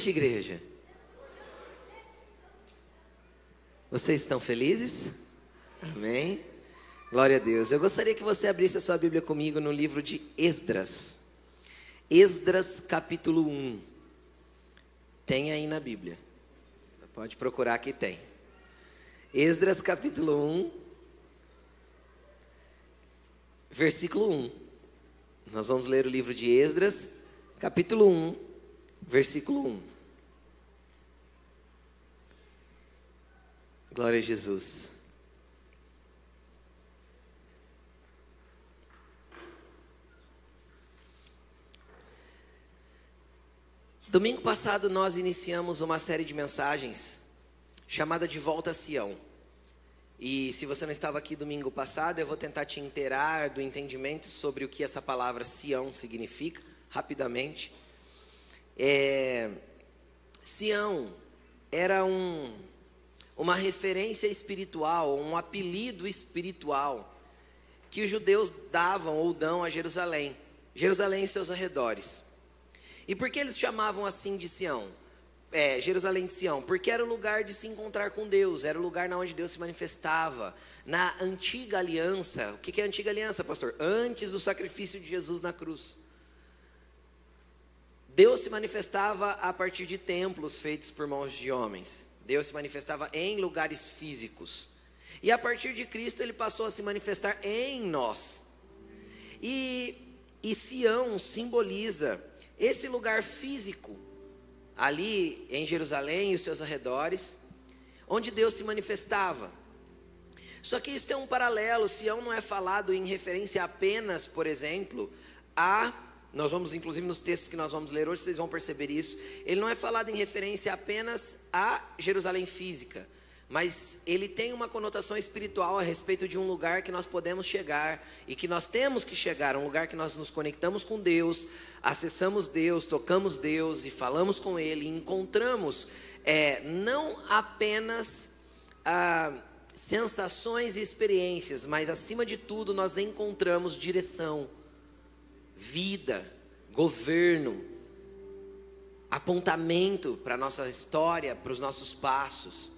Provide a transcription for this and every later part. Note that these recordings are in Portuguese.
Noite, igreja. Vocês estão felizes? Amém? Glória a Deus. Eu gostaria que você abrisse a sua Bíblia comigo no livro de Esdras. Esdras, capítulo 1. Tem aí na Bíblia. Pode procurar que tem. Esdras, capítulo 1, versículo 1. Nós vamos ler o livro de Esdras, capítulo 1, versículo 1. Glória a Jesus. Domingo passado nós iniciamos uma série de mensagens chamada de Volta a Sião. E se você não estava aqui domingo passado, eu vou tentar te inteirar do entendimento sobre o que essa palavra Sião significa, rapidamente. É, Sião era um, uma referência espiritual, um apelido espiritual que os judeus davam ou dão a Jerusalém, Jerusalém e seus arredores. E por que eles chamavam assim de Sião? É, Jerusalém de Sião, porque era o lugar de se encontrar com Deus, era o lugar na onde Deus se manifestava. Na antiga aliança, o que é a antiga aliança, pastor? Antes do sacrifício de Jesus na cruz. Deus se manifestava a partir de templos feitos por mãos de homens. Deus se manifestava em lugares físicos. E a partir de Cristo ele passou a se manifestar em nós. E, e Sião simboliza esse lugar físico, ali em Jerusalém e os seus arredores, onde Deus se manifestava. Só que isso tem um paralelo, Sião não é falado em referência apenas, por exemplo, a nós vamos, inclusive, nos textos que nós vamos ler hoje, vocês vão perceber isso. Ele não é falado em referência apenas a Jerusalém física, mas ele tem uma conotação espiritual a respeito de um lugar que nós podemos chegar e que nós temos que chegar, um lugar que nós nos conectamos com Deus, acessamos Deus, tocamos Deus e falamos com Ele, e encontramos é, não apenas ah, sensações e experiências, mas acima de tudo nós encontramos direção vida, governo, apontamento para a nossa história, para os nossos passos.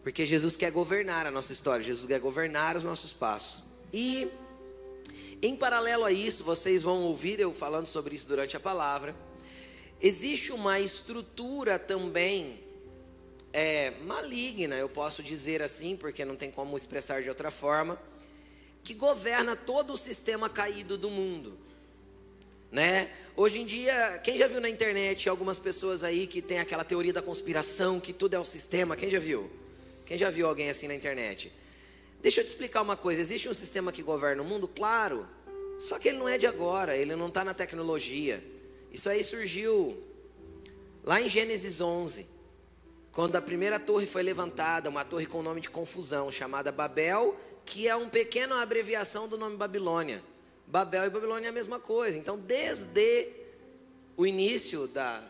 Porque Jesus quer governar a nossa história, Jesus quer governar os nossos passos. E, em paralelo a isso, vocês vão ouvir eu falando sobre isso durante a palavra. Existe uma estrutura também é, maligna, eu posso dizer assim, porque não tem como expressar de outra forma, que governa todo o sistema caído do mundo né? Hoje em dia, quem já viu na internet algumas pessoas aí que tem aquela teoria da conspiração, que tudo é o sistema, quem já viu? Quem já viu alguém assim na internet? Deixa eu te explicar uma coisa, existe um sistema que governa o mundo, claro, só que ele não é de agora, ele não está na tecnologia. Isso aí surgiu lá em Gênesis 11, quando a primeira torre foi levantada, uma torre com o nome de confusão, chamada Babel, que é uma pequena abreviação do nome Babilônia. Babel e Babilônia é a mesma coisa. Então, desde o início da,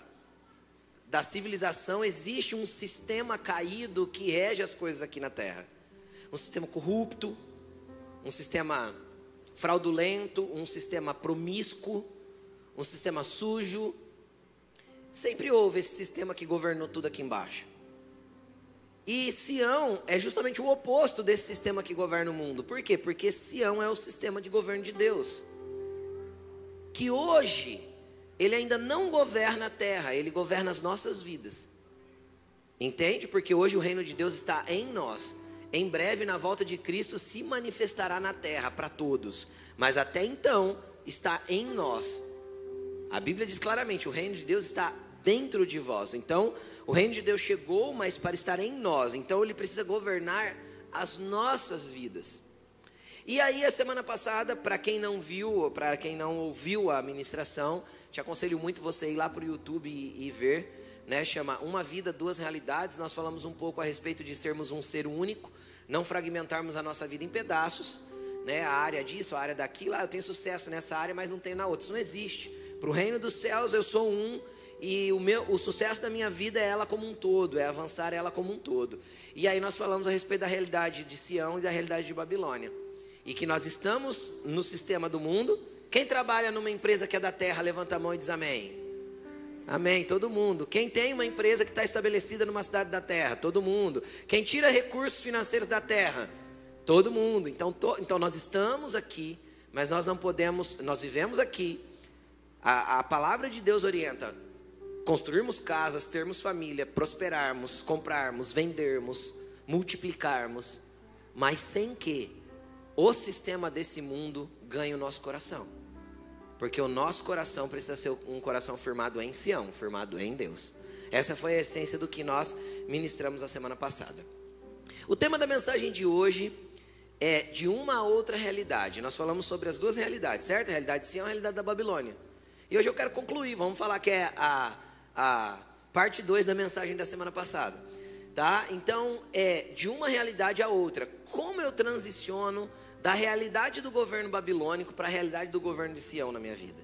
da civilização, existe um sistema caído que rege as coisas aqui na Terra. Um sistema corrupto, um sistema fraudulento, um sistema promíscuo, um sistema sujo. Sempre houve esse sistema que governou tudo aqui embaixo. E Sião é justamente o oposto desse sistema que governa o mundo. Por quê? Porque Sião é o sistema de governo de Deus. Que hoje ele ainda não governa a terra, ele governa as nossas vidas. Entende? Porque hoje o reino de Deus está em nós. Em breve, na volta de Cristo, se manifestará na terra para todos. Mas até então, está em nós. A Bíblia diz claramente: o reino de Deus está dentro de vós. Então, o reino de Deus chegou, mas para estar em nós. Então, ele precisa governar as nossas vidas. E aí, a semana passada, para quem não viu, para quem não ouviu a ministração, te aconselho muito você ir lá para o YouTube e, e ver. Né, chama Uma Vida, Duas Realidades. Nós falamos um pouco a respeito de sermos um ser único, não fragmentarmos a nossa vida em pedaços. Né, a área disso, a área daquilo, ah, eu tenho sucesso nessa área, mas não tenho na outra. Isso não existe. Para o reino dos céus, eu sou um e o, meu, o sucesso da minha vida é ela como um todo, é avançar ela como um todo. E aí nós falamos a respeito da realidade de Sião e da realidade de Babilônia. E que nós estamos no sistema do mundo. Quem trabalha numa empresa que é da terra, levanta a mão e diz amém. Amém, todo mundo. Quem tem uma empresa que está estabelecida numa cidade da terra? Todo mundo. Quem tira recursos financeiros da terra? Todo mundo. Então, to, então nós estamos aqui, mas nós não podemos, nós vivemos aqui. A, a palavra de Deus orienta construirmos casas, termos família, prosperarmos, comprarmos, vendermos, multiplicarmos, mas sem que o sistema desse mundo ganhe o nosso coração. Porque o nosso coração precisa ser um coração firmado em Sião, firmado em Deus. Essa foi a essência do que nós ministramos a semana passada. O tema da mensagem de hoje é de uma outra realidade. Nós falamos sobre as duas realidades, certo? A realidade de Sião e a realidade da Babilônia. E hoje eu quero concluir, vamos falar que é a, a parte 2 da mensagem da semana passada. Tá? Então, é de uma realidade a outra. Como eu transiciono da realidade do governo babilônico para a realidade do governo de Sião na minha vida?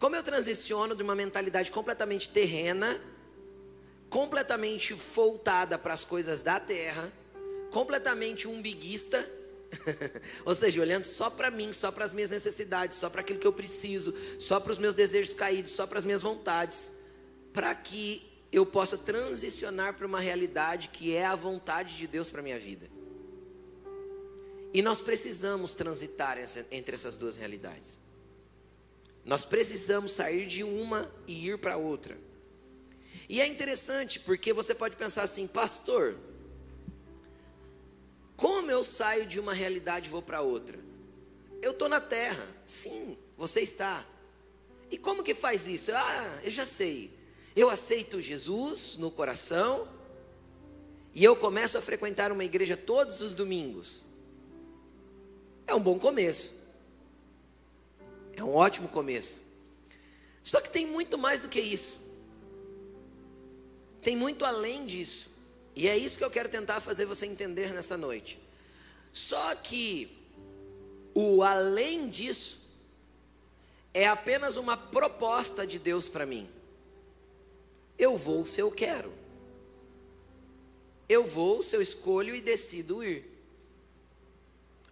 Como eu transiciono de uma mentalidade completamente terrena, completamente voltada para as coisas da terra, completamente umbiguista, ou seja, olhando só para mim, só para as minhas necessidades, só para aquilo que eu preciso, só para os meus desejos caídos, só para as minhas vontades, para que eu possa transicionar para uma realidade que é a vontade de Deus para minha vida. E nós precisamos transitar entre essas duas realidades. Nós precisamos sair de uma e ir para outra. E é interessante porque você pode pensar assim, pastor, como eu saio de uma realidade e vou para outra? Eu estou na terra, sim, você está. E como que faz isso? Ah, eu já sei. Eu aceito Jesus no coração e eu começo a frequentar uma igreja todos os domingos. É um bom começo. É um ótimo começo. Só que tem muito mais do que isso. Tem muito além disso. E é isso que eu quero tentar fazer você entender nessa noite. Só que o além disso é apenas uma proposta de Deus para mim. Eu vou se eu quero. Eu vou se eu escolho e decido ir.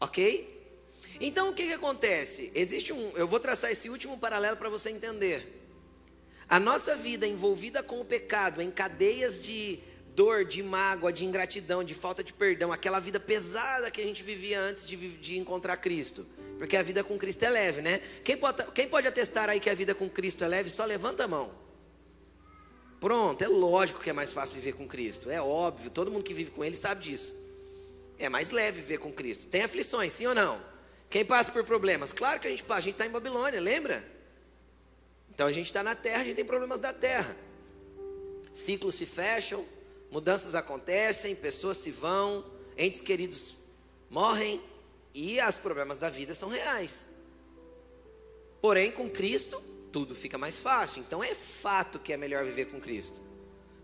Ok? Então o que, que acontece? Existe um. Eu vou traçar esse último paralelo para você entender. A nossa vida envolvida com o pecado, em cadeias de dor, de mágoa, de ingratidão, de falta de perdão, aquela vida pesada que a gente vivia antes de, de encontrar Cristo. Porque a vida com Cristo é leve, né? Quem pode, quem pode atestar aí que a vida com Cristo é leve? Só levanta a mão. Pronto, é lógico que é mais fácil viver com Cristo. É óbvio, todo mundo que vive com Ele sabe disso. É mais leve viver com Cristo. Tem aflições, sim ou não? Quem passa por problemas? Claro que a gente passa, a gente está em Babilônia, lembra? Então a gente está na terra, a gente tem problemas da terra. Ciclos se fecham, mudanças acontecem, pessoas se vão, entes queridos morrem e os problemas da vida são reais. Porém, com Cristo, tudo fica mais fácil. Então, é fato que é melhor viver com Cristo.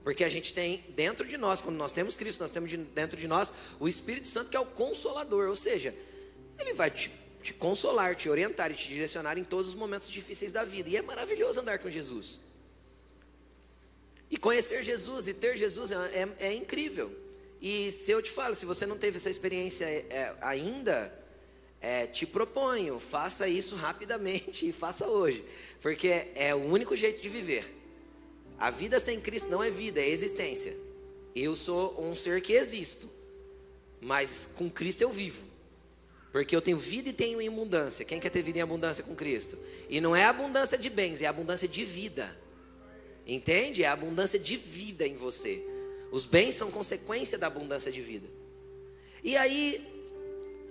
Porque a gente tem dentro de nós, quando nós temos Cristo, nós temos dentro de nós o Espírito Santo que é o consolador, ou seja, ele vai te, te consolar, te orientar e te direcionar em todos os momentos difíceis da vida. E é maravilhoso andar com Jesus. E conhecer Jesus e ter Jesus é, é, é incrível. E se eu te falo, se você não teve essa experiência é, ainda, é, te proponho, faça isso rapidamente e faça hoje, porque é, é o único jeito de viver. A vida sem Cristo não é vida, é existência. Eu sou um ser que existo, mas com Cristo eu vivo. Porque eu tenho vida e tenho abundância. Quem quer ter vida em abundância com Cristo? E não é abundância de bens, é abundância de vida. Entende? É a abundância de vida em você. Os bens são consequência da abundância de vida. E aí,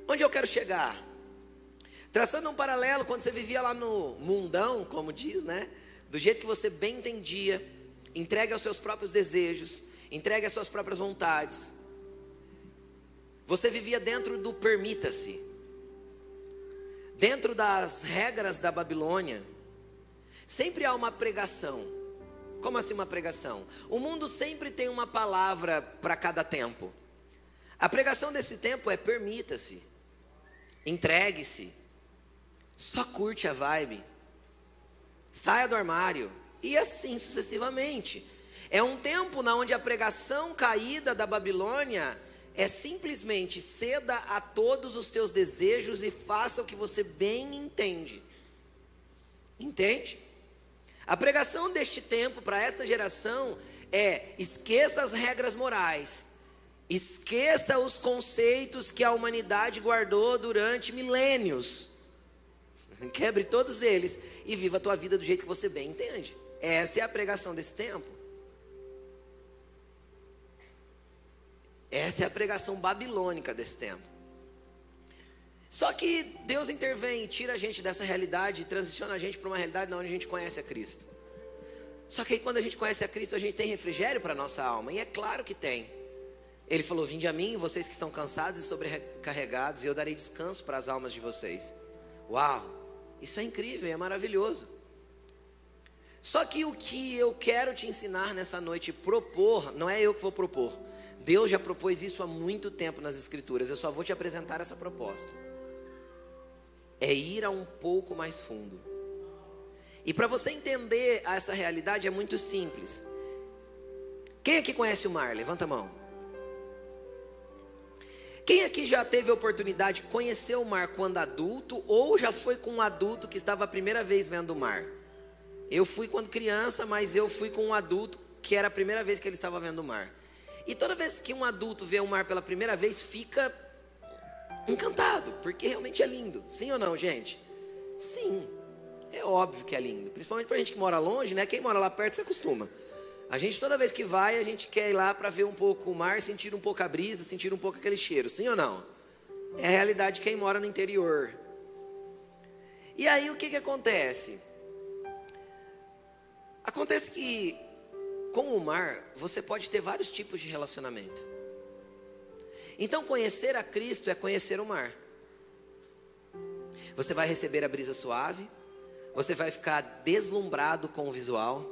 onde eu quero chegar? Traçando um paralelo, quando você vivia lá no mundão, como diz, né? Do jeito que você bem entendia, entregue aos seus próprios desejos, entregue às suas próprias vontades. Você vivia dentro do permita-se. Dentro das regras da Babilônia, sempre há uma pregação como assim uma pregação? O mundo sempre tem uma palavra para cada tempo. A pregação desse tempo é permita-se, entregue-se, só curte a vibe, saia do armário e assim sucessivamente. É um tempo na onde a pregação caída da Babilônia é simplesmente ceda a todos os teus desejos e faça o que você bem entende. Entende? A pregação deste tempo para esta geração é: esqueça as regras morais, esqueça os conceitos que a humanidade guardou durante milênios. Quebre todos eles e viva a tua vida do jeito que você bem entende. Essa é a pregação desse tempo. Essa é a pregação babilônica desse tempo. Só que Deus intervém, tira a gente dessa realidade transiciona a gente para uma realidade onde a gente conhece a Cristo. Só que aí, quando a gente conhece a Cristo, a gente tem refrigério para a nossa alma, e é claro que tem. Ele falou: Vinde a mim, vocês que estão cansados e sobrecarregados, e eu darei descanso para as almas de vocês. Uau, isso é incrível, é maravilhoso. Só que o que eu quero te ensinar nessa noite, propor, não é eu que vou propor. Deus já propôs isso há muito tempo nas Escrituras, eu só vou te apresentar essa proposta. É ir a um pouco mais fundo. E para você entender essa realidade é muito simples. Quem aqui conhece o mar? Levanta a mão. Quem aqui já teve a oportunidade de conhecer o mar quando adulto ou já foi com um adulto que estava a primeira vez vendo o mar? Eu fui quando criança, mas eu fui com um adulto que era a primeira vez que ele estava vendo o mar. E toda vez que um adulto vê o mar pela primeira vez, fica encantado, porque realmente é lindo. Sim ou não, gente? Sim. É óbvio que é lindo. Principalmente para a gente que mora longe, né? Quem mora lá perto se acostuma. A gente toda vez que vai, a gente quer ir lá para ver um pouco o mar, sentir um pouco a brisa, sentir um pouco aquele cheiro. Sim ou não? É a realidade de quem mora no interior. E aí o que, que acontece? Acontece que com o mar você pode ter vários tipos de relacionamento. Então conhecer a Cristo é conhecer o mar. Você vai receber a brisa suave, você vai ficar deslumbrado com o visual.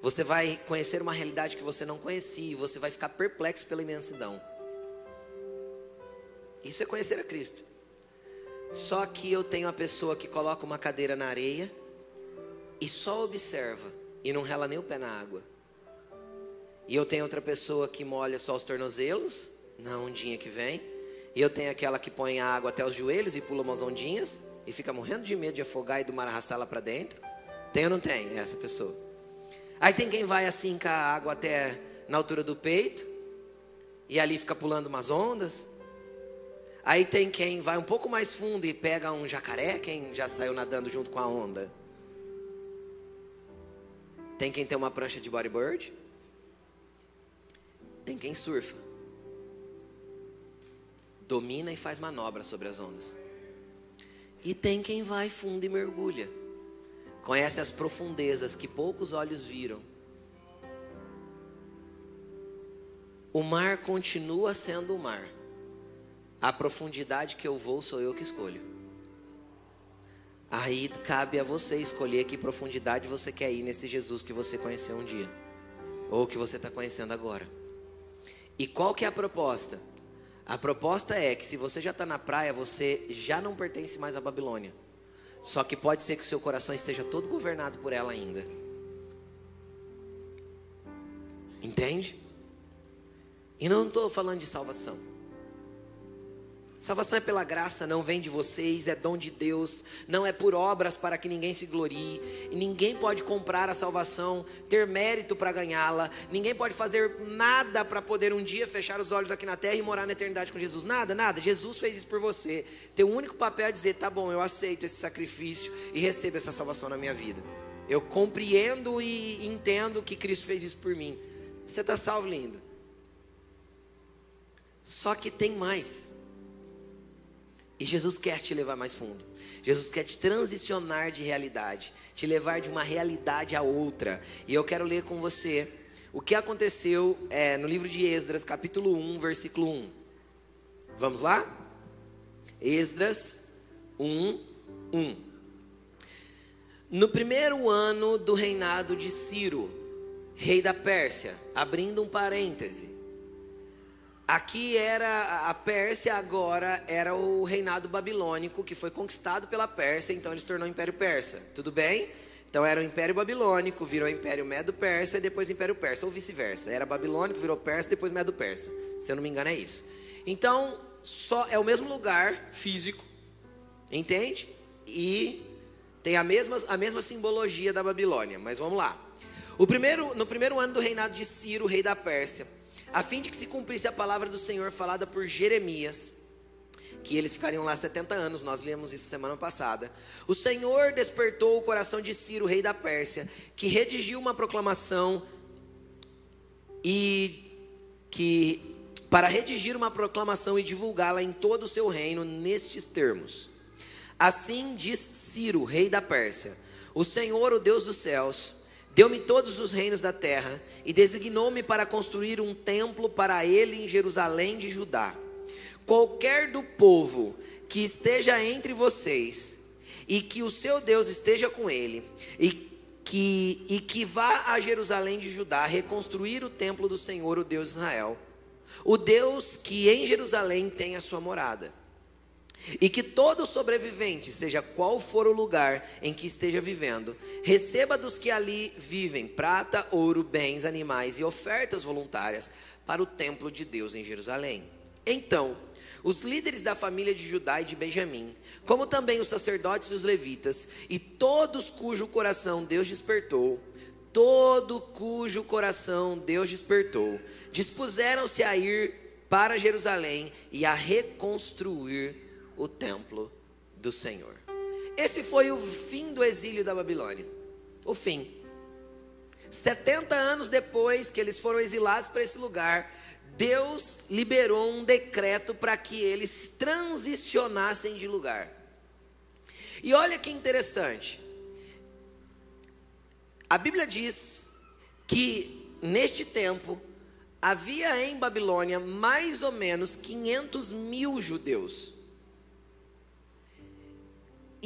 Você vai conhecer uma realidade que você não conhecia. E você vai ficar perplexo pela imensidão. Isso é conhecer a Cristo. Só que eu tenho a pessoa que coloca uma cadeira na areia e só observa e não rela nem o pé na água. E eu tenho outra pessoa que molha só os tornozelos na ondinha que vem. E eu tenho aquela que põe a água até os joelhos e pula umas ondinhas e fica morrendo de medo de afogar e do mar arrastar ela para dentro? Tem ou não tem essa pessoa? Aí tem quem vai assim com a água até na altura do peito e ali fica pulando umas ondas. Aí tem quem vai um pouco mais fundo e pega um jacaré, quem já saiu nadando junto com a onda. Tem quem tem uma prancha de bodyboard. Tem quem surfa. Domina e faz manobra sobre as ondas. E tem quem vai fundo e mergulha. Conhece as profundezas que poucos olhos viram. O mar continua sendo o mar. A profundidade que eu vou sou eu que escolho. Aí cabe a você escolher que profundidade você quer ir nesse Jesus que você conheceu um dia. Ou que você está conhecendo agora. E qual que é a proposta? A proposta é que se você já está na praia, você já não pertence mais à Babilônia. Só que pode ser que o seu coração esteja todo governado por ela ainda. Entende? E não estou falando de salvação. Salvação é pela graça, não vem de vocês, é dom de Deus, não é por obras para que ninguém se glorie. E ninguém pode comprar a salvação, ter mérito para ganhá-la. Ninguém pode fazer nada para poder um dia fechar os olhos aqui na terra e morar na eternidade com Jesus. Nada, nada. Jesus fez isso por você. Teu único papel é dizer: tá bom, eu aceito esse sacrifício e recebo essa salvação na minha vida. Eu compreendo e entendo que Cristo fez isso por mim. Você está salvo, lindo. Só que tem mais. E Jesus quer te levar mais fundo. Jesus quer te transicionar de realidade, te levar de uma realidade a outra. E eu quero ler com você o que aconteceu é, no livro de Esdras, capítulo 1, versículo 1. Vamos lá? Esdras 1, 1. No primeiro ano do reinado de Ciro, rei da Pérsia, abrindo um parêntese, Aqui era a Pérsia, agora era o reinado babilônico que foi conquistado pela Pérsia, então ele se tornou Império Persa. Tudo bem? Então era o Império Babilônico, virou Império Medo-Persa e depois Império Persa, ou vice-versa. Era Babilônico, virou Persa, depois Medo-Persa. Se eu não me engano é isso. Então, só é o mesmo lugar físico, entende? E tem a mesma, a mesma simbologia da Babilônia, mas vamos lá. O primeiro, no primeiro ano do reinado de Ciro, rei da Pérsia, a fim de que se cumprisse a palavra do Senhor falada por Jeremias, que eles ficariam lá 70 anos, nós lemos isso semana passada. O Senhor despertou o coração de Ciro, rei da Pérsia, que redigiu uma proclamação e que para redigir uma proclamação e divulgá-la em todo o seu reino nestes termos. Assim diz Ciro, rei da Pérsia: O Senhor, o Deus dos céus, deu-me todos os reinos da terra e designou-me para construir um templo para ele em Jerusalém de Judá. Qualquer do povo que esteja entre vocês e que o seu Deus esteja com ele e que, e que vá a Jerusalém de Judá reconstruir o templo do Senhor, o Deus de Israel, o Deus que em Jerusalém tem a sua morada. E que todo sobrevivente, seja qual for o lugar em que esteja vivendo, receba dos que ali vivem prata, ouro, bens, animais e ofertas voluntárias para o templo de Deus em Jerusalém. Então, os líderes da família de Judá e de Benjamim, como também os sacerdotes e os levitas, e todos cujo coração Deus despertou, todo cujo coração Deus despertou, dispuseram-se a ir para Jerusalém e a reconstruir o templo do Senhor. Esse foi o fim do exílio da Babilônia. O fim. 70 anos depois que eles foram exilados para esse lugar, Deus liberou um decreto para que eles transicionassem de lugar. E olha que interessante. A Bíblia diz que neste tempo havia em Babilônia mais ou menos 500 mil judeus.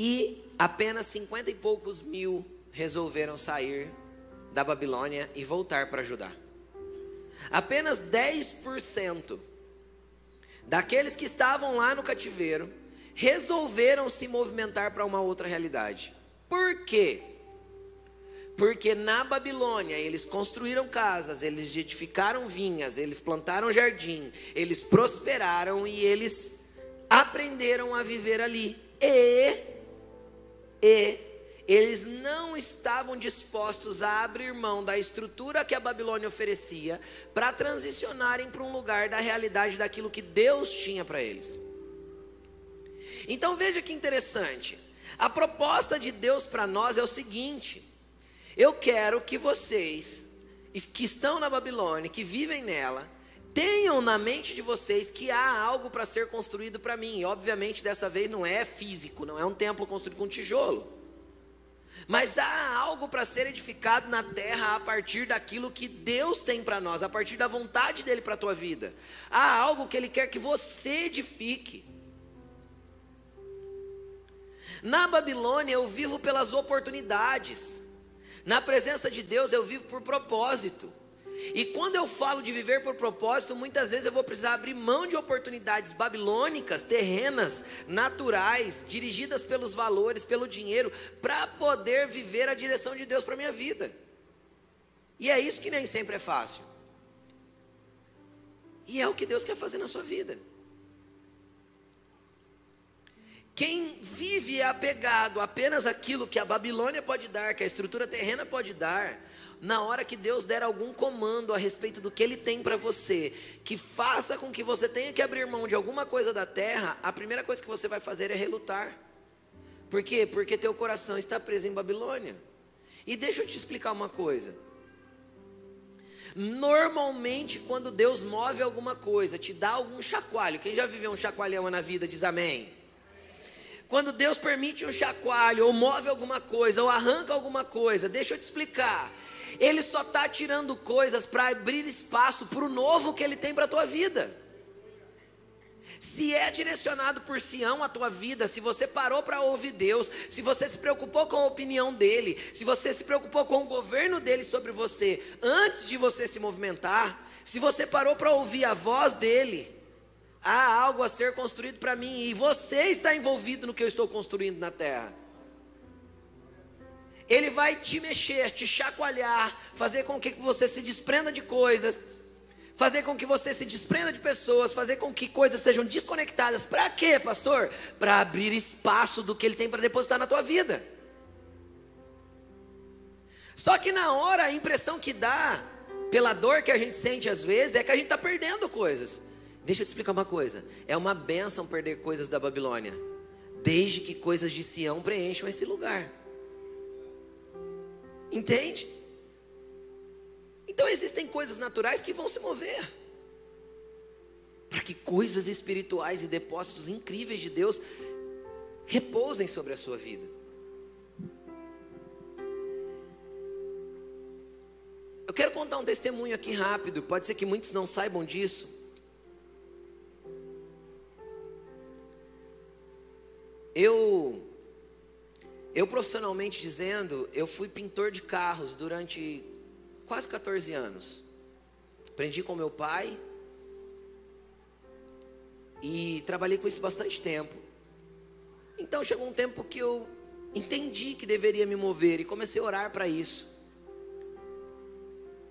E apenas 50 e poucos mil resolveram sair da Babilônia e voltar para Judá. Apenas 10% daqueles que estavam lá no cativeiro resolveram se movimentar para uma outra realidade. Por quê? Porque na Babilônia eles construíram casas, eles edificaram vinhas, eles plantaram jardim, eles prosperaram e eles aprenderam a viver ali. E, e eles não estavam dispostos a abrir mão da estrutura que a Babilônia oferecia para transicionarem para um lugar da realidade daquilo que Deus tinha para eles. Então veja que interessante. A proposta de Deus para nós é o seguinte: eu quero que vocês que estão na Babilônia, que vivem nela, tenham na mente de vocês que há algo para ser construído para mim. E obviamente dessa vez não é físico, não é um templo construído com tijolo. Mas há algo para ser edificado na terra a partir daquilo que Deus tem para nós, a partir da vontade dele para a tua vida. Há algo que ele quer que você edifique. Na Babilônia eu vivo pelas oportunidades. Na presença de Deus eu vivo por propósito. E quando eu falo de viver por propósito, muitas vezes eu vou precisar abrir mão de oportunidades babilônicas, terrenas, naturais, dirigidas pelos valores, pelo dinheiro, para poder viver a direção de Deus para minha vida. E é isso que nem sempre é fácil. E é o que Deus quer fazer na sua vida. Quem vive apegado apenas àquilo que a Babilônia pode dar, que a estrutura terrena pode dar, na hora que Deus der algum comando a respeito do que Ele tem para você, que faça com que você tenha que abrir mão de alguma coisa da terra, a primeira coisa que você vai fazer é relutar. Por quê? Porque teu coração está preso em Babilônia. E deixa eu te explicar uma coisa. Normalmente, quando Deus move alguma coisa, te dá algum chacoalho. Quem já viveu um chacoalhão na vida diz amém. Quando Deus permite um chacoalho, ou move alguma coisa, ou arranca alguma coisa, deixa eu te explicar. Ele só está tirando coisas para abrir espaço para o novo que Ele tem para a tua vida. Se é direcionado por Sião a tua vida, se você parou para ouvir Deus, se você se preocupou com a opinião dele, se você se preocupou com o governo dele sobre você antes de você se movimentar, se você parou para ouvir a voz dele, há algo a ser construído para mim e você está envolvido no que eu estou construindo na terra. Ele vai te mexer, te chacoalhar, fazer com que você se desprenda de coisas, fazer com que você se desprenda de pessoas, fazer com que coisas sejam desconectadas. Para quê, pastor? Para abrir espaço do que ele tem para depositar na tua vida. Só que na hora a impressão que dá, pela dor que a gente sente às vezes, é que a gente está perdendo coisas. Deixa eu te explicar uma coisa: é uma benção perder coisas da Babilônia, desde que coisas de Sião preencham esse lugar. Entende? Então existem coisas naturais que vão se mover. Para que coisas espirituais e depósitos incríveis de Deus repousem sobre a sua vida. Eu quero contar um testemunho aqui rápido, pode ser que muitos não saibam disso. Eu, eu profissionalmente dizendo, eu fui pintor de carros durante quase 14 anos. Aprendi com meu pai e trabalhei com isso bastante tempo. Então chegou um tempo que eu entendi que deveria me mover e comecei a orar para isso.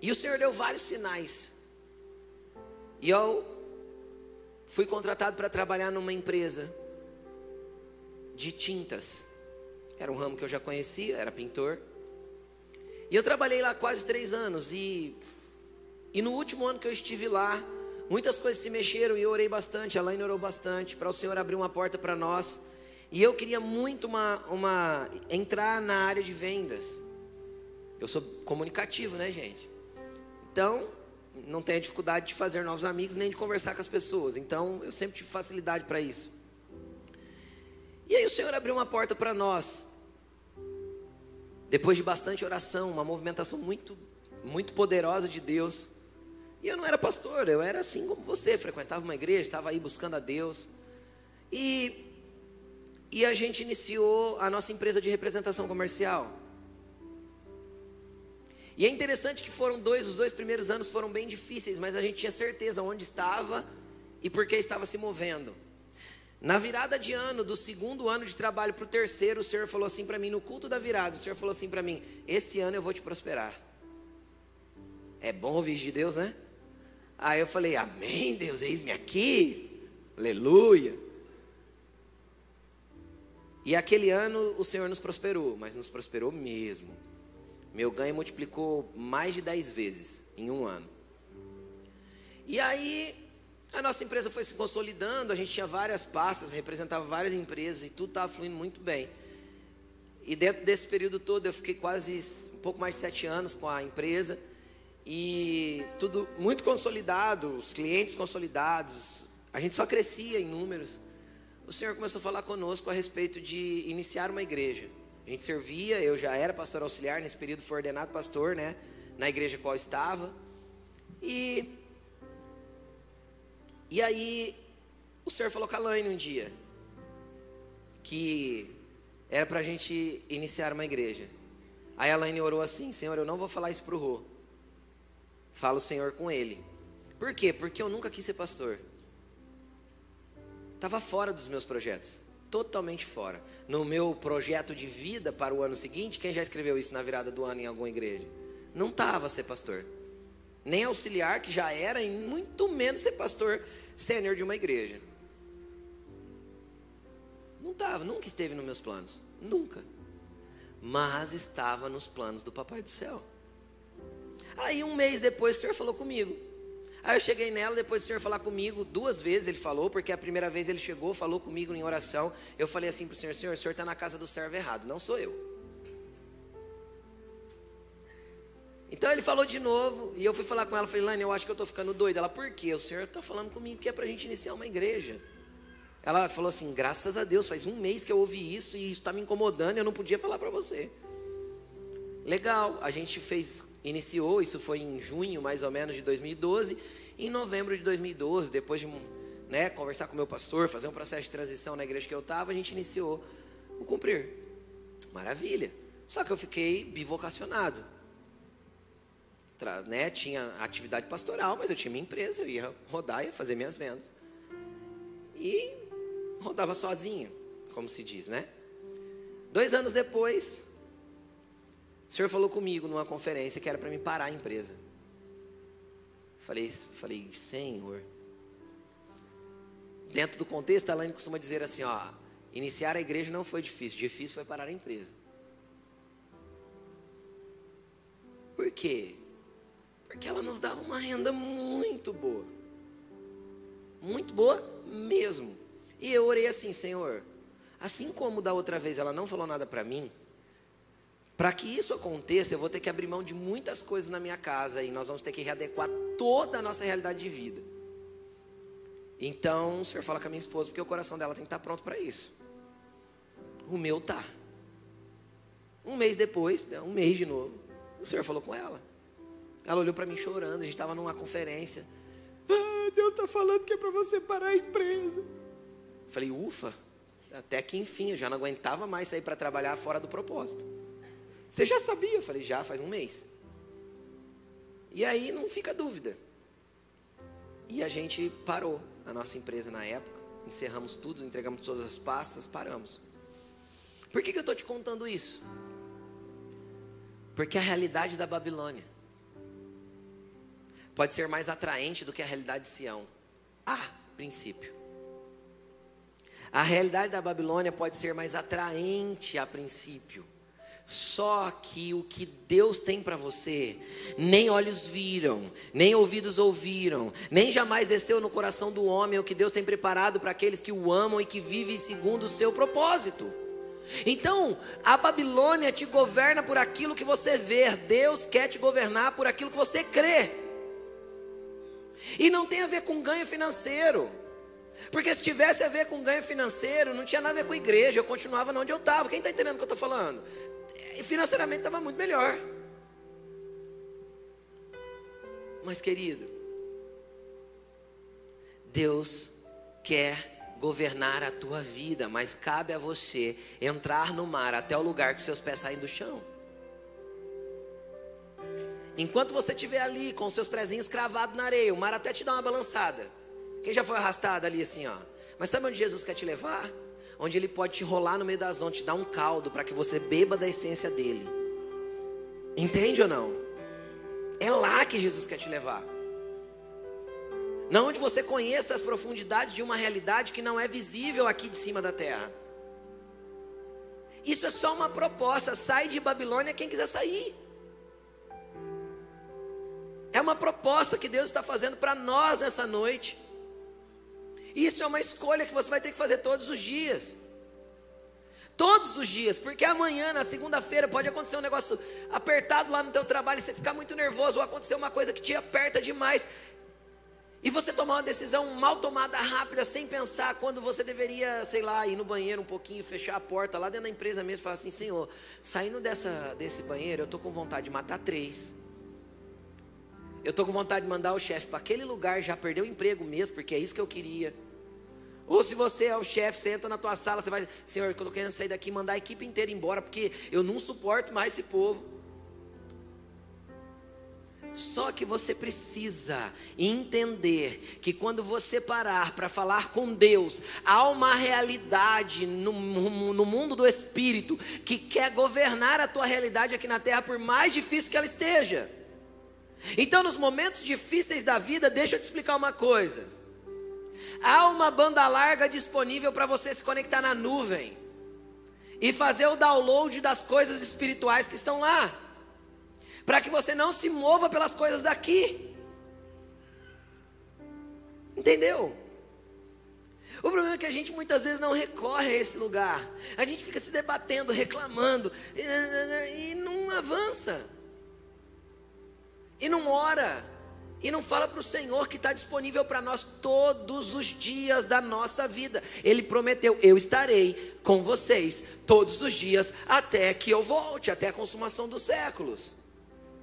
E o Senhor deu vários sinais. E eu fui contratado para trabalhar numa empresa de tintas. Era um ramo que eu já conhecia, era pintor. E eu trabalhei lá quase três anos. E, e no último ano que eu estive lá, muitas coisas se mexeram e eu orei bastante. A Laine orou bastante para o Senhor abrir uma porta para nós. E eu queria muito uma, uma entrar na área de vendas. Eu sou comunicativo, né, gente? Então, não tenho dificuldade de fazer novos amigos nem de conversar com as pessoas. Então, eu sempre tive facilidade para isso. E aí o Senhor abriu uma porta para nós. Depois de bastante oração, uma movimentação muito, muito poderosa de Deus. E eu não era pastor, eu era assim como você, frequentava uma igreja, estava aí buscando a Deus. E, e a gente iniciou a nossa empresa de representação comercial. E é interessante que foram dois, os dois primeiros anos foram bem difíceis, mas a gente tinha certeza onde estava e por que estava se movendo. Na virada de ano, do segundo ano de trabalho para o terceiro, o Senhor falou assim para mim, no culto da virada, o Senhor falou assim para mim: Esse ano eu vou te prosperar. É bom ouvir de Deus, né? Aí eu falei: Amém, Deus, eis-me aqui. Aleluia. E aquele ano o Senhor nos prosperou, mas nos prosperou mesmo. Meu ganho multiplicou mais de dez vezes em um ano. E aí a nossa empresa foi se consolidando, a gente tinha várias pastas, representava várias empresas e tudo estava fluindo muito bem. E dentro desse período todo eu fiquei quase um pouco mais de sete anos com a empresa e tudo muito consolidado, os clientes consolidados, a gente só crescia em números. O Senhor começou a falar conosco a respeito de iniciar uma igreja. A gente servia, eu já era pastor auxiliar, nesse período foi ordenado pastor, né, na igreja qual estava. E e aí, o Senhor falou com a Laine um dia que era para a gente iniciar uma igreja. Aí a Laine orou assim: Senhor, eu não vou falar isso para o Rô. Fala o Senhor com ele. Por quê? Porque eu nunca quis ser pastor. Estava fora dos meus projetos. Totalmente fora. No meu projeto de vida para o ano seguinte, quem já escreveu isso na virada do ano em alguma igreja? Não estava ser pastor nem auxiliar, que já era, e muito menos ser pastor sênior de uma igreja. Não estava, nunca esteve nos meus planos, nunca. Mas estava nos planos do Papai do Céu. Aí um mês depois o Senhor falou comigo. Aí eu cheguei nela, depois do Senhor falar comigo, duas vezes ele falou, porque a primeira vez ele chegou, falou comigo em oração. Eu falei assim para o Senhor: Senhor, o Senhor está na casa do servo errado, não sou eu. Então ele falou de novo, e eu fui falar com ela, falei, Lani, eu acho que eu estou ficando doida. Ela, por quê? O senhor está falando comigo que é para a gente iniciar uma igreja. Ela falou assim, graças a Deus, faz um mês que eu ouvi isso e isso está me incomodando, eu não podia falar para você. Legal, a gente fez, iniciou, isso foi em junho mais ou menos de 2012. Em novembro de 2012, depois de né, conversar com o meu pastor, fazer um processo de transição na igreja que eu estava, a gente iniciou o cumprir. Maravilha. Só que eu fiquei bivocacionado né, tinha atividade pastoral, mas eu tinha minha empresa, eu ia rodar, ia fazer minhas vendas. E rodava sozinho, como se diz, né? Dois anos depois, o senhor falou comigo numa conferência que era para me parar a empresa. Falei, falei, Senhor. Dentro do contexto, a Laine costuma dizer assim: ó, iniciar a igreja não foi difícil, difícil foi parar a empresa. Por quê? Porque ela nos dava uma renda muito boa. Muito boa mesmo. E eu orei assim, Senhor, assim como da outra vez ela não falou nada para mim, para que isso aconteça, eu vou ter que abrir mão de muitas coisas na minha casa e nós vamos ter que readequar toda a nossa realidade de vida. Então, o Senhor fala com a minha esposa, porque o coração dela tem que estar pronto para isso. O meu tá. Um mês depois, né, um mês de novo, o Senhor falou com ela. Ela olhou para mim chorando, a gente estava numa conferência. Ah, Deus está falando que é para você parar a empresa. Falei, ufa, até que enfim, eu já não aguentava mais sair para trabalhar fora do propósito. Você já sabia? Eu falei, já faz um mês. E aí não fica dúvida. E a gente parou a nossa empresa na época, encerramos tudo, entregamos todas as pastas, paramos. Por que, que eu estou te contando isso? Porque a realidade da Babilônia pode ser mais atraente do que a realidade de Sião, a princípio. A realidade da Babilônia pode ser mais atraente a princípio. Só que o que Deus tem para você, nem olhos viram, nem ouvidos ouviram, nem jamais desceu no coração do homem o que Deus tem preparado para aqueles que o amam e que vivem segundo o seu propósito. Então, a Babilônia te governa por aquilo que você vê, Deus quer te governar por aquilo que você crê. E não tem a ver com ganho financeiro. Porque se tivesse a ver com ganho financeiro, não tinha nada a ver com igreja, eu continuava onde eu estava. Quem está entendendo o que eu estou falando? Financeiramente estava muito melhor. Mas, querido, Deus quer governar a tua vida, mas cabe a você entrar no mar até o lugar que seus pés saem do chão. Enquanto você estiver ali com seus pezinhos cravados na areia, o mar até te dá uma balançada. Quem já foi arrastado ali assim, ó? Mas sabe onde Jesus quer te levar? Onde ele pode te rolar no meio das ondas, te dar um caldo para que você beba da essência dele. Entende ou não? É lá que Jesus quer te levar. Não onde você conheça as profundidades de uma realidade que não é visível aqui de cima da terra. Isso é só uma proposta. Sai de Babilônia quem quiser sair. É uma proposta que Deus está fazendo para nós nessa noite. Isso é uma escolha que você vai ter que fazer todos os dias. Todos os dias, porque amanhã, na segunda-feira, pode acontecer um negócio apertado lá no teu trabalho e você ficar muito nervoso, ou acontecer uma coisa que te aperta demais. E você tomar uma decisão mal tomada, rápida, sem pensar, quando você deveria, sei lá, ir no banheiro um pouquinho, fechar a porta lá dentro da empresa mesmo, falar assim: Senhor, saindo dessa, desse banheiro, eu estou com vontade de matar três. Eu estou com vontade de mandar o chefe para aquele lugar, já perdeu o emprego mesmo, porque é isso que eu queria. Ou se você é o chefe, você entra na tua sala, você vai, Senhor, eu estou querendo sair daqui mandar a equipe inteira embora, porque eu não suporto mais esse povo. Só que você precisa entender que quando você parar para falar com Deus, há uma realidade no, no, mundo do Espírito que quer governar a tua realidade aqui na terra, por mais difícil que ela esteja. Então, nos momentos difíceis da vida, deixa eu te explicar uma coisa. Há uma banda larga disponível para você se conectar na nuvem e fazer o download das coisas espirituais que estão lá, para que você não se mova pelas coisas daqui. Entendeu? O problema é que a gente muitas vezes não recorre a esse lugar. A gente fica se debatendo, reclamando e não avança e não ora, e não fala para o Senhor que está disponível para nós todos os dias da nossa vida. Ele prometeu: Eu estarei com vocês todos os dias até que eu volte, até a consumação dos séculos.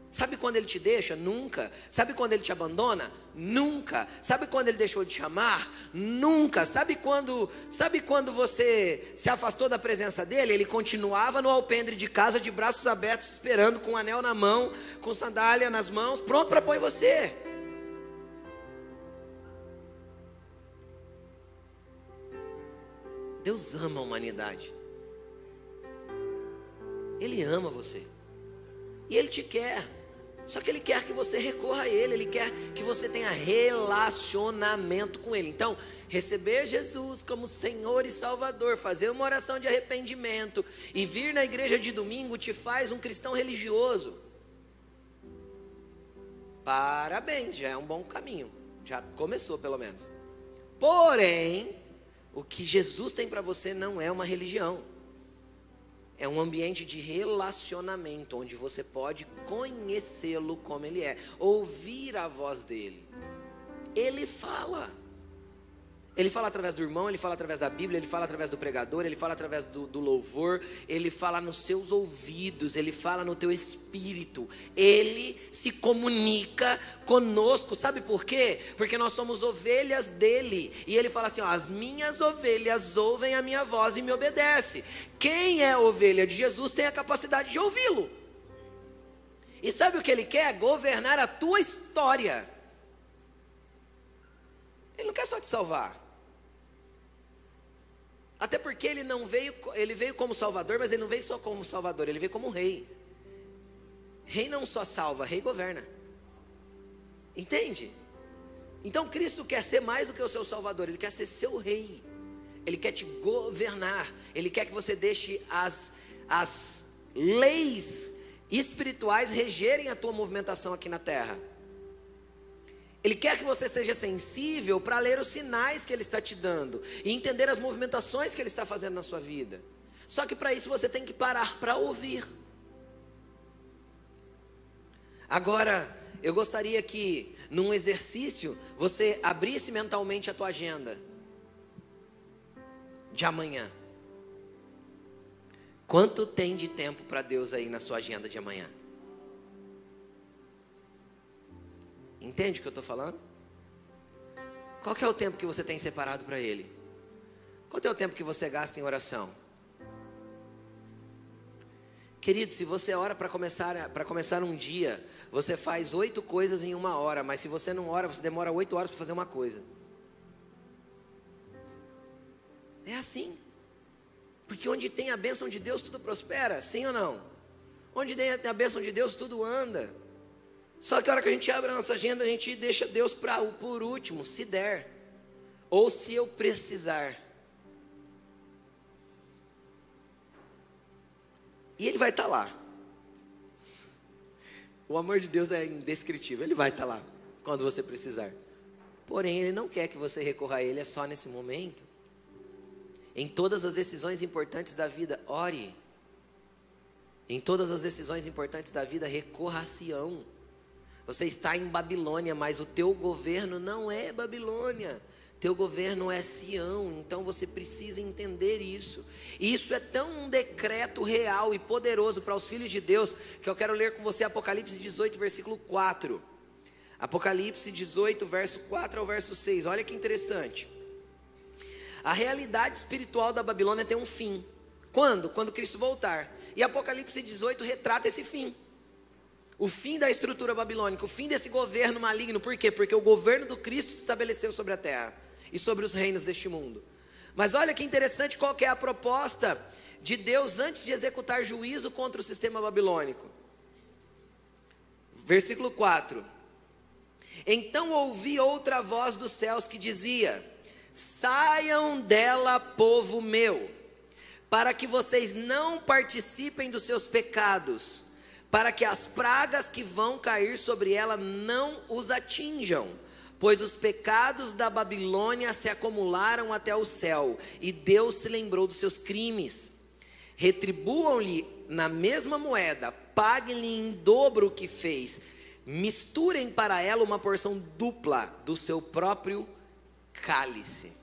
Sabe quando ele te deixa? Nunca. Sabe quando ele te abandona? Nunca. Sabe quando ele deixou de te chamar? Nunca. Sabe quando, sabe quando você se afastou da presença dele? Ele continuava no alpendre de casa de braços abertos, esperando com um anel na mão, com sandália nas mãos, pronto para pôr você. Deus ama a humanidade. Ele ama você. E ele te quer. Só que Ele quer que você recorra a Ele, Ele quer que você tenha relacionamento com Ele. Então, receber Jesus como Senhor e Salvador, fazer uma oração de arrependimento e vir na igreja de domingo te faz um cristão religioso. Parabéns, já é um bom caminho. Já começou pelo menos. Porém, o que Jesus tem para você não é uma religião. É um ambiente de relacionamento onde você pode conhecê-lo como ele é, ouvir a voz dele. Ele fala. Ele fala através do irmão, ele fala através da Bíblia, ele fala através do pregador, ele fala através do, do, louvor, ele fala nos seus ouvidos, ele fala no teu espírito, ele se comunica conosco, sabe por quê? Porque nós somos ovelhas dele, e ele fala assim: ó, as minhas ovelhas ouvem a minha voz e me obedecem. Quem é ovelha de Jesus tem a capacidade de ouvi-lo. E sabe o que ele quer? Governar a tua história. Ele não quer só te salvar. Até porque ele não veio, ele veio como salvador, mas ele não veio só como salvador, ele veio como rei. Rei não só salva, rei governa. Entende? Então Cristo quer ser mais do que o seu salvador, ele quer ser seu rei. Ele quer te governar, ele quer que você deixe as, as leis espirituais regerem a tua movimentação aqui na terra. Ele quer que você seja sensível para ler os sinais que Ele está te dando e entender as movimentações que Ele está fazendo na sua vida. Só que para isso você tem que parar para ouvir. Agora, eu gostaria que num exercício você abrisse mentalmente a tua agenda de amanhã. Quanto tem de tempo para Deus aí na sua agenda de amanhã? Entende o que eu estou falando? Qual é o tempo que você tem separado para Ele? Qual é o tempo que você gasta em oração? Querido, se você ora para começar, começar um dia, você faz oito coisas em uma hora, mas se você não ora, você demora oito horas para fazer uma coisa. É assim. Porque onde tem a bênção de Deus, tudo prospera, sim ou não? Onde tem a bênção de Deus, tudo anda. Só que a hora que a gente abre a nossa agenda, a gente deixa Deus para por último, se der, ou se eu precisar. E Ele vai estar tá lá. O amor de Deus é indescritível, Ele vai estar tá lá quando você precisar. Porém, Ele não quer que você recorra a Ele é só nesse momento. Em todas as decisões importantes da vida, ore. Em todas as decisões importantes da vida, recorra a Sião. Você está em Babilônia, mas o teu governo não é Babilônia. Teu governo é Sião, então você precisa entender isso. E isso é tão um decreto real e poderoso para os filhos de Deus que eu quero ler com você Apocalipse 18, versículo 4. Apocalipse 18, verso 4 ao verso 6. Olha que interessante. A realidade espiritual da Babilônia tem um fim. Quando? Quando Cristo voltar. E Apocalipse 18 retrata esse fim. O fim da estrutura babilônica, o fim desse governo maligno, por quê? Porque o governo do Cristo se estabeleceu sobre a terra e sobre os reinos deste mundo. Mas olha que interessante qual que é a proposta de Deus antes de executar juízo contra o sistema babilônico. Versículo 4. Então ouvi outra voz dos céus que dizia: Saiam dela, povo meu, para que vocês não participem dos seus pecados para que as pragas que vão cair sobre ela não os atinjam. Pois os pecados da Babilônia se acumularam até o céu, e Deus se lembrou dos seus crimes. Retribuam-lhe na mesma moeda, paguem-lhe em dobro o que fez, misturem para ela uma porção dupla do seu próprio cálice.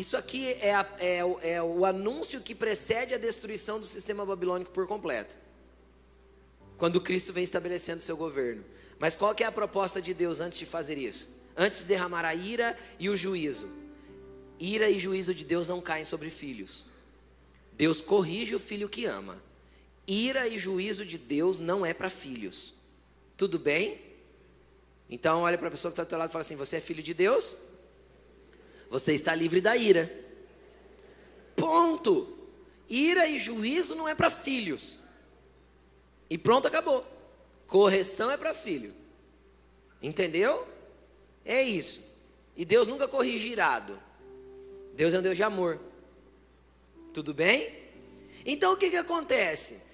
Isso aqui é, a, é, é, o anúncio que precede a destruição do sistema babilônico por completo. Quando Cristo vem estabelecendo seu governo. Mas qual que é a proposta de Deus antes de fazer isso? Antes de derramar a ira e o juízo. Ira e juízo de Deus não caem sobre filhos. Deus corrige o filho que ama. Ira e juízo de Deus não é para filhos. Tudo bem? Então olha para a pessoa que está do teu lado e fala assim: Você é filho de Deus? Você está livre da ira. Ponto. Ira e juízo não é para filhos. E pronto, acabou. Correção é para filho. Entendeu? É isso. E Deus nunca corrige irado. Deus é um Deus de amor. Tudo bem? Então o que, que acontece?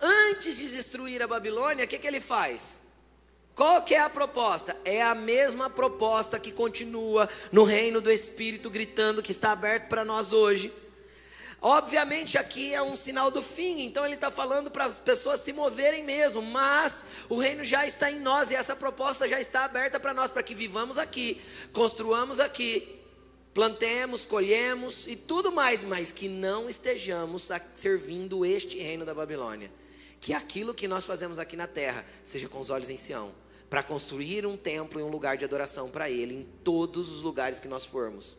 antes de destruir a Babilônia, o que, que ele faz? Qual que é a proposta? É a mesma proposta que continua no reino do Espírito, gritando que está aberto para nós hoje. Obviamente aqui é um sinal do fim, então ele está falando para as pessoas se moverem mesmo, mas o reino já está em nós e essa proposta já está aberta para nós, para que vivamos aqui, construamos aqui, plantemos, colhemos e tudo mais, mas que não estejamos servindo este reino da Babilônia. Que aquilo que nós fazemos aqui na terra seja com os olhos em Sião, para construir um templo e um lugar de adoração para Ele em todos os lugares que nós formos.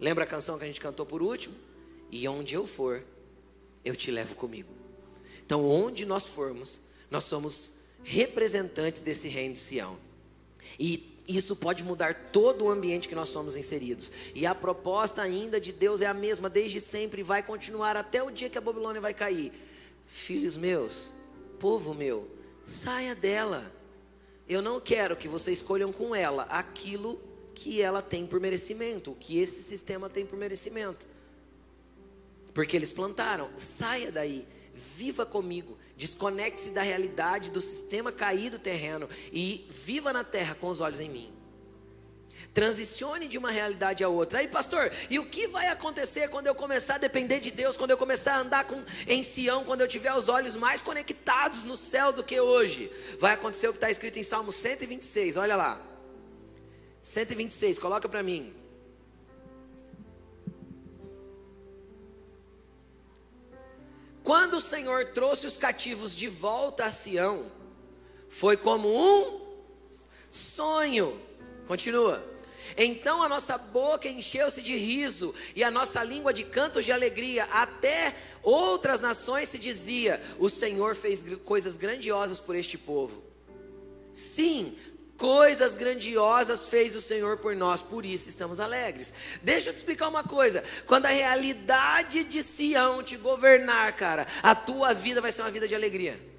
Lembra a canção que a gente cantou por último? E onde eu for, eu te levo comigo. Então, onde nós formos, nós somos representantes desse reino de Sião. E isso pode mudar todo o ambiente que nós somos inseridos. E a proposta ainda de Deus é a mesma desde sempre e vai continuar até o dia que a Babilônia vai cair. Filhos meus, povo meu, saia dela. Eu não quero que vocês escolham com ela aquilo que ela tem por merecimento, que esse sistema tem por merecimento. Porque eles plantaram. Saia daí. Viva comigo. Desconecte-se da realidade do sistema caído terreno e viva na terra com os olhos em mim. Transicione de uma realidade a outra. Aí, pastor, e o que vai acontecer quando eu começar a depender de Deus, quando eu começar a andar com, em Sião, quando eu tiver os olhos mais conectados no céu do que hoje? Vai acontecer o que está escrito em Salmo 126, olha lá. 126, coloca para mim. Quando o Senhor trouxe os cativos de volta a Sião, foi como um sonho. Continua. Então a nossa boca encheu-se de riso e a nossa língua de cantos de alegria. Até outras nações se dizia: O Senhor fez coisas grandiosas por este povo. Sim, Coisas grandiosas fez o Senhor por nós, por isso estamos alegres. Deixa eu te explicar uma coisa: quando a realidade de Sião te governar, cara, a tua vida vai ser uma vida de alegria.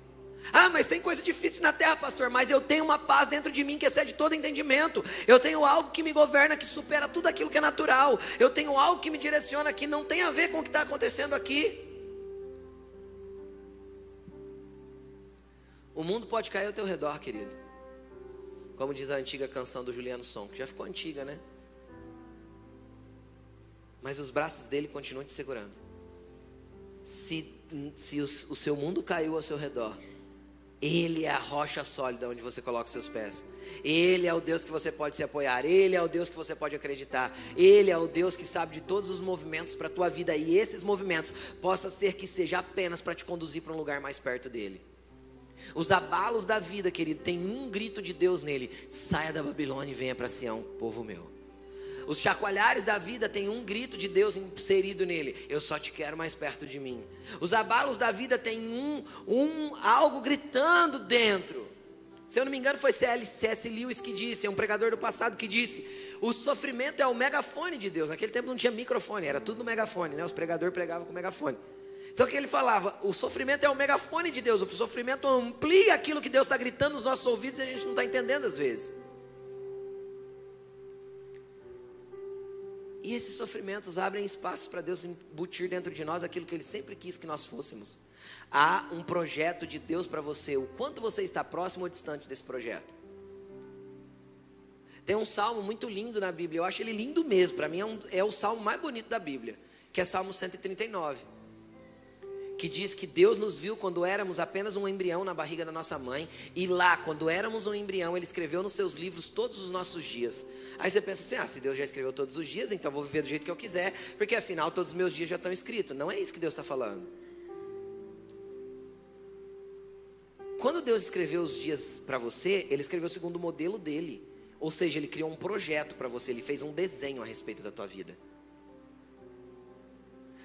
Ah, mas tem coisa difícil na terra, pastor. Mas eu tenho uma paz dentro de mim que excede todo entendimento. Eu tenho algo que me governa, que supera tudo aquilo que é natural. Eu tenho algo que me direciona que não tem a ver com o que está acontecendo aqui. O mundo pode cair ao teu redor, querido. Como diz a antiga canção do Juliano Som, que já ficou antiga, né? Mas os braços dele continuam te segurando. Se, se o, o seu mundo caiu ao seu redor, ele é a rocha sólida onde você coloca seus pés. Ele é o Deus que você pode se apoiar. Ele é o Deus que você pode acreditar. Ele é o Deus que sabe de todos os movimentos para a tua vida. E esses movimentos possa ser que seja apenas para te conduzir para um lugar mais perto dele. Os abalos da vida, querido, tem um grito de Deus nele: saia da Babilônia e venha para Sião, povo meu. Os chacoalhares da vida tem um grito de Deus inserido nele: eu só te quero mais perto de mim. Os abalos da vida tem um, um algo gritando dentro. Se eu não me engano, foi C.S. Lewis que disse, é um pregador do passado que disse: o sofrimento é o megafone de Deus. Naquele tempo não tinha microfone, era tudo megafone, né? Os pregadores pregavam com megafone. Então o que ele falava? O sofrimento é o megafone de Deus. O sofrimento amplia aquilo que Deus está gritando nos nossos ouvidos e a gente não está entendendo às vezes. E esses sofrimentos abrem espaço para Deus embutir dentro de nós aquilo que Ele sempre quis que nós fôssemos. Há um projeto de Deus para você. O quanto você está próximo ou distante desse projeto? Tem um salmo muito lindo na Bíblia. Eu acho ele lindo mesmo. Para mim é, um, é o salmo mais bonito da Bíblia, que é Salmo 139 que diz que Deus nos viu quando éramos apenas um embrião na barriga da nossa mãe, e lá, quando éramos um embrião, Ele escreveu nos seus livros todos os nossos dias. Aí você pensa assim: ah, se Deus já escreveu todos os dias, então vou viver do jeito que eu quiser, porque afinal todos os meus dias já estão escritos. Não é isso que Deus está falando. Quando Deus escreveu os dias para você, Ele escreveu segundo o modelo dele. Ou seja, Ele criou um projeto para você, Ele fez um desenho a respeito da tua vida.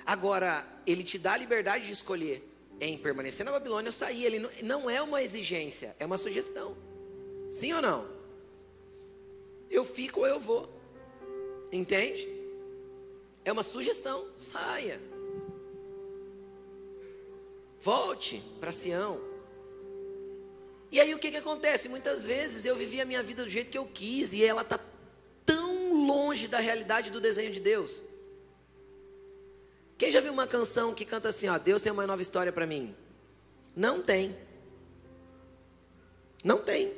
Agora, ele te dá a liberdade de escolher em permanecer na Babilônia ou sair. Ele não, é uma exigência, é uma sugestão. Sim ou não? Eu fico ou eu vou. Entende? É uma sugestão. Saia. Volte para Sião. E aí o que, que acontece? Muitas vezes eu vivi a minha vida do jeito que eu quis e ela está tão longe da realidade do desenho de Deus. Quem já viu uma canção que canta assim, ó, Deus tem uma nova história para mim? Não tem. Não tem.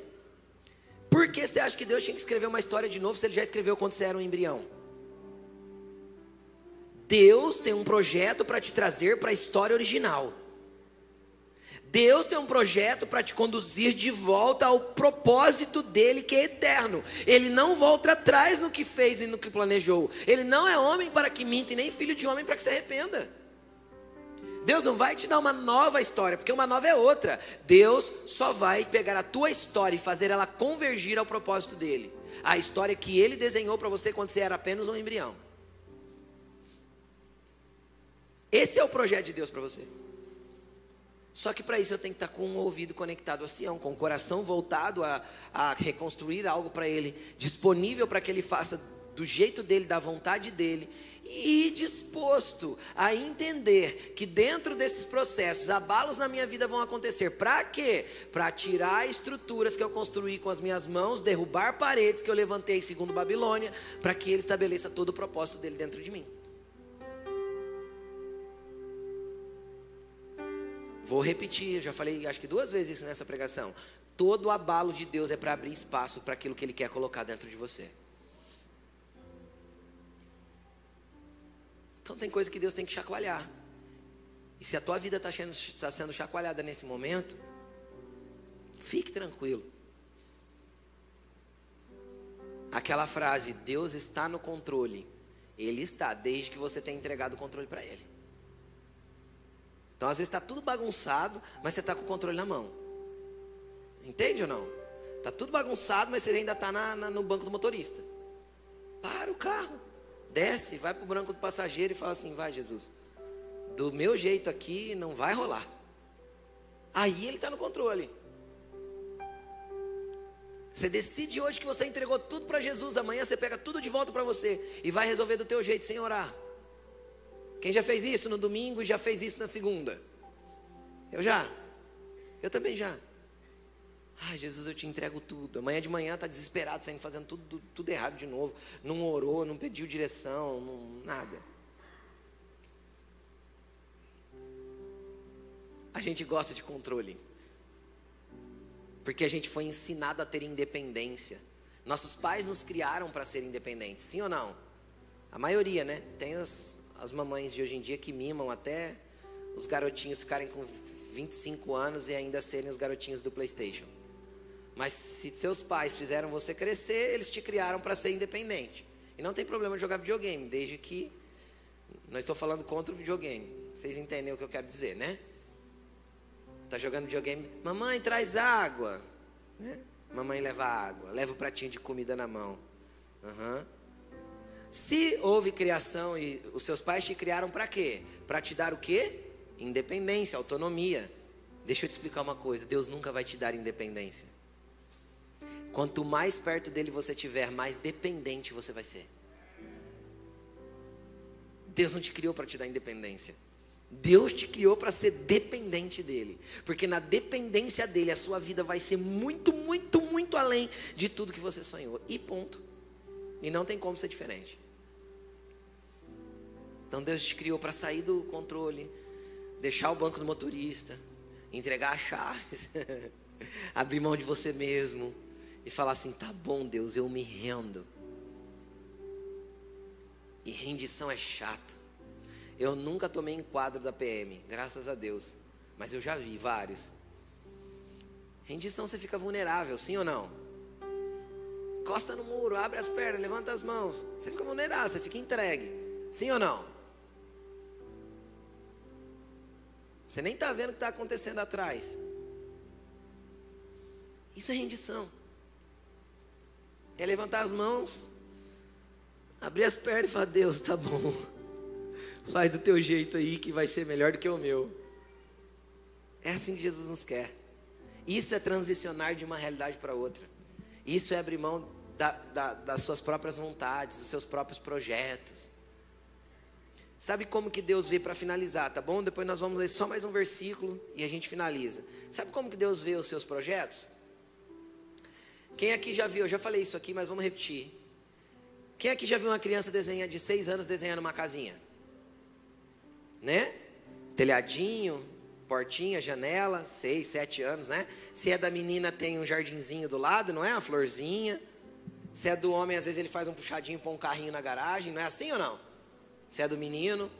Por que você acha que Deus tinha que escrever uma história de novo se ele já escreveu quando você era um embrião? Deus tem um projeto para te trazer para a história original. Deus tem um projeto para te conduzir de volta ao propósito dele que é eterno. Ele não volta atrás no que fez e no que planejou. Ele não é homem para que minta e nem filho de homem para que se arrependa. Deus não vai te dar uma nova história, porque uma nova é outra. Deus só vai pegar a tua história e fazer ela convergir ao propósito dele. A história que ele desenhou para você quando você era apenas um embrião. Esse é o projeto de Deus para você. Só que para isso eu tenho que estar com o ouvido conectado a Sião, com o coração voltado a, a reconstruir algo para Ele, disponível para que Ele faça do jeito dele, da vontade dele, e disposto a entender que dentro desses processos, abalos na minha vida vão acontecer. Para quê? Para tirar estruturas que eu construí com as minhas mãos, derrubar paredes que eu levantei segundo Babilônia, para que ele estabeleça todo o propósito dele dentro de mim. Vou repetir, eu já falei acho que duas vezes isso nessa pregação. Todo abalo de Deus é para abrir espaço para aquilo que Ele quer colocar dentro de você. Então tem coisa que Deus tem que chacoalhar. E se a tua vida está sendo, tá sendo chacoalhada nesse momento, fique tranquilo. Aquela frase, Deus está no controle. Ele está, desde que você tenha entregado o controle para Ele. Então, às vezes está tudo bagunçado, mas você está com o controle na mão. Entende ou não? Está tudo bagunçado, mas você ainda está no banco do motorista. Para o carro, desce, vai para o banco do passageiro e fala assim: vai, Jesus, do meu jeito aqui não vai rolar. Aí ele está no controle. Você decide hoje que você entregou tudo para Jesus, amanhã você pega tudo de volta para você e vai resolver do teu jeito sem orar. Quem já fez isso no domingo e já fez isso na segunda? Eu já. Eu também já. Ai, Jesus, eu te entrego tudo. Amanhã de manhã está desesperado, saindo fazendo tudo, tudo errado de novo. Não orou, não pediu direção, não, nada. A gente gosta de controle. Porque a gente foi ensinado a ter independência. Nossos pais nos criaram para ser independentes, sim ou não? A maioria, né? Tem os, as mamães de hoje em dia que mimam até os garotinhos ficarem com 25 anos e ainda serem os garotinhos do PlayStation. Mas se seus pais fizeram você crescer, eles te criaram para ser independente. E não tem problema jogar videogame, desde que. Não estou falando contra o videogame. Vocês entendem o que eu quero dizer, né? Tá jogando videogame, mamãe traz água, né? Mamãe leva água, leva o pratinho de comida na mão. Uhum. Se houve criação e os seus pais te criaram para quê? Para te dar o quê? Independência, autonomia. Deixa eu te explicar uma coisa: Deus nunca vai te dar independência. Quanto mais perto dele você tiver, mais dependente você vai ser. Deus não te criou para te dar independência. Deus te criou para ser dependente dele, porque na dependência dele a sua vida vai ser muito, muito, muito além de tudo que você sonhou. E ponto. E não tem como ser diferente. Então Deus te criou para sair do controle, deixar o banco do motorista, entregar as chaves, abrir mão de você mesmo e falar assim: tá bom, Deus, eu me rendo. E rendição é chato. Eu nunca tomei enquadro da PM, graças a Deus, mas eu já vi vários. Rendição você fica vulnerável, sim ou não? Encosta no muro, abre as pernas, levanta as mãos. Você fica vulnerável, você fica entregue. Sim ou não? Você nem está vendo o que está acontecendo atrás. Isso é rendição. É levantar as mãos, abrir as pernas e falar: Deus, tá bom. Faz do teu jeito aí que vai ser melhor do que o meu. É assim que Jesus nos quer. Isso é transicionar de uma realidade para outra. Isso é abrir mão da, da, das suas próprias vontades, dos seus próprios projetos. Sabe como que Deus vê para finalizar, tá bom? Depois nós vamos ler só mais um versículo e a gente finaliza. Sabe como que Deus vê os seus projetos? Quem aqui já viu? Eu já falei isso aqui, mas vamos repetir. Quem aqui já viu uma criança de seis anos desenhando uma casinha? Né? Telhadinho, portinha, janela, seis, sete anos, né? Se é da menina, tem um jardinzinho do lado, não é? Uma florzinha. Se é do homem, às vezes ele faz um puxadinho para um carrinho na garagem, não é assim ou não? Se é do menino.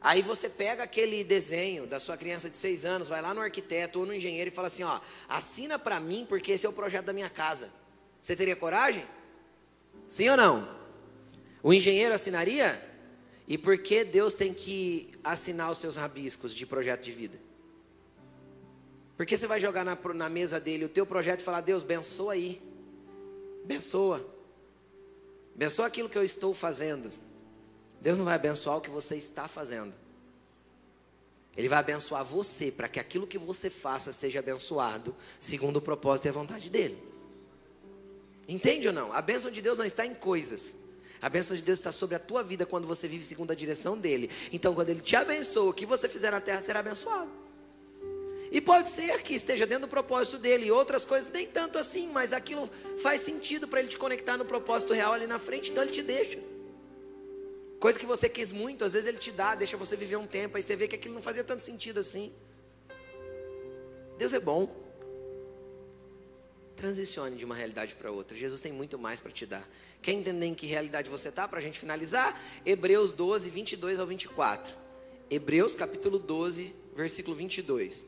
Aí você pega aquele desenho da sua criança de seis anos, vai lá no arquiteto ou no engenheiro e fala assim: ó, assina para mim porque esse é o projeto da minha casa. Você teria coragem? Sim ou não? O engenheiro assinaria? E por que Deus tem que assinar os seus rabiscos de projeto de vida? Porque você vai jogar na, na mesa dele o teu projeto e falar: Deus, abençoa aí. Abençoa. Abençoa aquilo que eu estou fazendo. Deus não vai abençoar o que você está fazendo. Ele vai abençoar você para que aquilo que você faça seja abençoado segundo o propósito e a vontade dele. Entende ou não? A bênção de Deus não está em coisas. A bênção de Deus está sobre a tua vida quando você vive segundo a direção dele. Então, quando ele te abençoa, o que você fizer na terra será abençoado. E pode ser que esteja dentro do propósito dele, e outras coisas nem tanto assim, mas aquilo faz sentido para ele te conectar no propósito real ali na frente, então ele te deixa. Coisa que você quis muito, às vezes ele te dá, deixa você viver um tempo, aí você vê que aquilo não fazia tanto sentido assim. Deus é bom transicione de uma realidade para outra. Jesus tem muito mais para te dar. Quer entender em que realidade você está? Para a gente finalizar, Hebreus 12, 22 ao 24. Hebreus capítulo 12, versículo 22.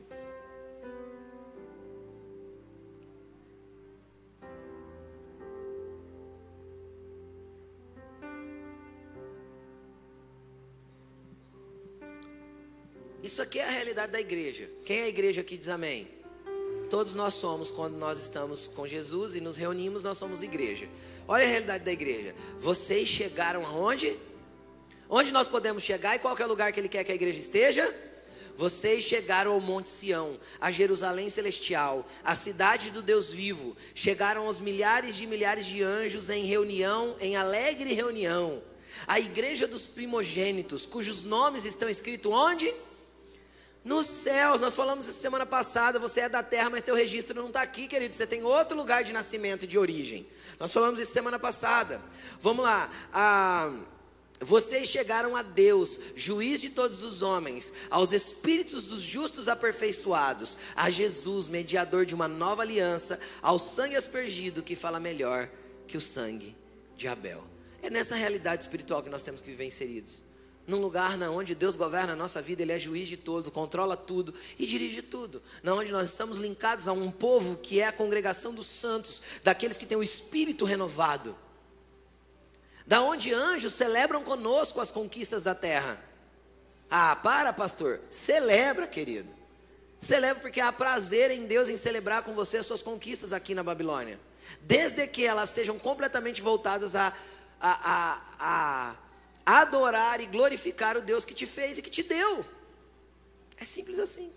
Isso aqui é a realidade da igreja. Quem é a igreja aqui diz amém? Todos nós somos, quando nós estamos com Jesus e nos reunimos, nós somos igreja. Olha a realidade da igreja. Vocês chegaram aonde? Onde nós podemos chegar e qual é o lugar que Ele quer que a igreja esteja? Vocês chegaram ao Monte Sião, a Jerusalém celestial, a cidade do Deus vivo. Chegaram aos milhares de milhares de anjos em reunião, em alegre reunião. A igreja dos primogênitos, cujos nomes estão escritos onde? Nos céus, nós falamos essa semana passada, você é da terra, mas teu registro não está aqui, querido. Você tem outro lugar de nascimento e de origem. Nós falamos isso semana passada. Vamos lá. Ah, vocês chegaram a Deus, juiz de todos os homens, aos espíritos dos justos aperfeiçoados, a Jesus, mediador de uma nova aliança, ao sangue aspergido que fala melhor que o sangue de Abel. É nessa realidade espiritual que nós temos que viver inseridos num lugar na onde Deus governa a nossa vida, Ele é juiz de tudo, controla tudo e dirige tudo. Na onde nós estamos linkados a um povo que é a congregação dos santos, daqueles que têm o espírito renovado. Da onde anjos celebram conosco as conquistas da terra. Ah, para, pastor. Celebra, querido. Celebra porque há prazer em Deus em celebrar com você as suas conquistas aqui na Babilônia. Desde que elas sejam completamente voltadas a, a, a, a adorar e glorificar o Deus que te fez e que te deu. É simples assim.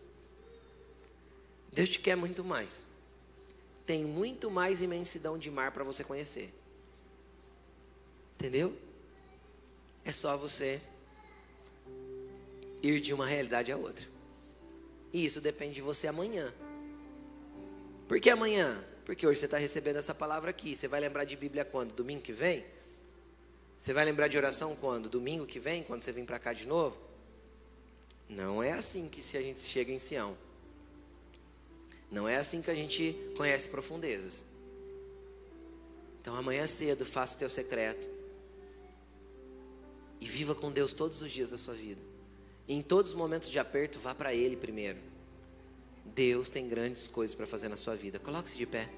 Deus te quer muito mais. Tem muito mais imensidão de mar para você conhecer. Entendeu? É só você ir de uma realidade a outra. E isso depende de você amanhã. Por que amanhã? Porque hoje você está recebendo essa palavra aqui. Você vai lembrar de Bíblia quando? Domingo que vem? Você vai lembrar de oração quando? Domingo que vem, quando você vir para cá de novo? Não é assim que se a gente chega em Sião. Não é assim que a gente conhece profundezas. Então amanhã cedo faça o teu secreto. E viva com Deus todos os dias da sua vida. E em todos os momentos de aperto, vá para Ele primeiro. Deus tem grandes coisas para fazer na sua vida. Coloque-se de pé.